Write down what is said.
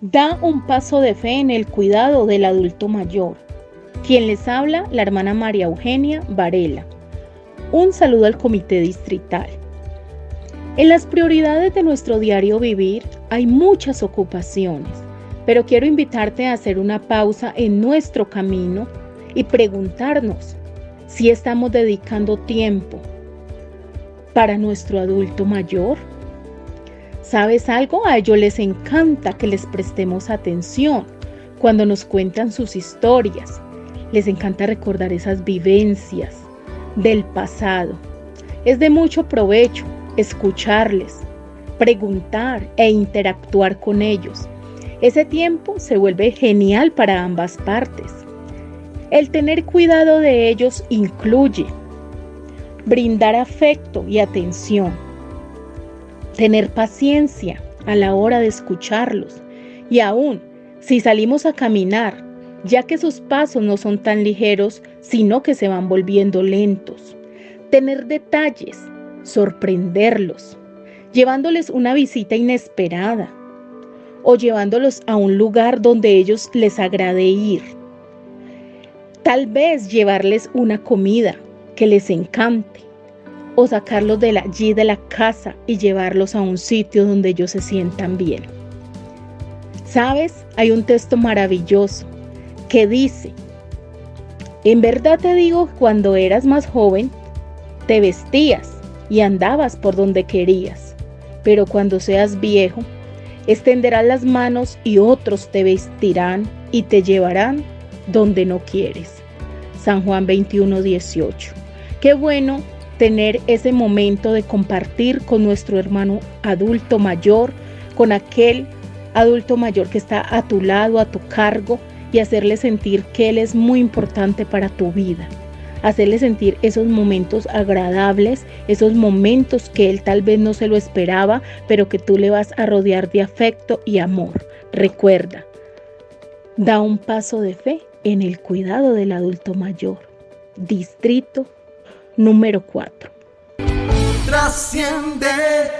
Da un paso de fe en el cuidado del adulto mayor. Quien les habla, la hermana María Eugenia Varela. Un saludo al comité distrital. En las prioridades de nuestro diario vivir hay muchas ocupaciones, pero quiero invitarte a hacer una pausa en nuestro camino y preguntarnos si estamos dedicando tiempo para nuestro adulto mayor. ¿Sabes algo? A ellos les encanta que les prestemos atención cuando nos cuentan sus historias. Les encanta recordar esas vivencias del pasado. Es de mucho provecho escucharles, preguntar e interactuar con ellos. Ese tiempo se vuelve genial para ambas partes. El tener cuidado de ellos incluye brindar afecto y atención tener paciencia a la hora de escucharlos y aún si salimos a caminar, ya que sus pasos no son tan ligeros, sino que se van volviendo lentos. Tener detalles, sorprenderlos, llevándoles una visita inesperada o llevándolos a un lugar donde ellos les agrade ir. Tal vez llevarles una comida que les encante o sacarlos de allí de la casa y llevarlos a un sitio donde ellos se sientan bien. ¿Sabes? Hay un texto maravilloso que dice, en verdad te digo, cuando eras más joven, te vestías y andabas por donde querías, pero cuando seas viejo, extenderás las manos y otros te vestirán y te llevarán donde no quieres. San Juan 21, 18. Qué bueno tener ese momento de compartir con nuestro hermano adulto mayor, con aquel adulto mayor que está a tu lado, a tu cargo, y hacerle sentir que Él es muy importante para tu vida. Hacerle sentir esos momentos agradables, esos momentos que Él tal vez no se lo esperaba, pero que tú le vas a rodear de afecto y amor. Recuerda, da un paso de fe en el cuidado del adulto mayor. Distrito número 4. Trasciende.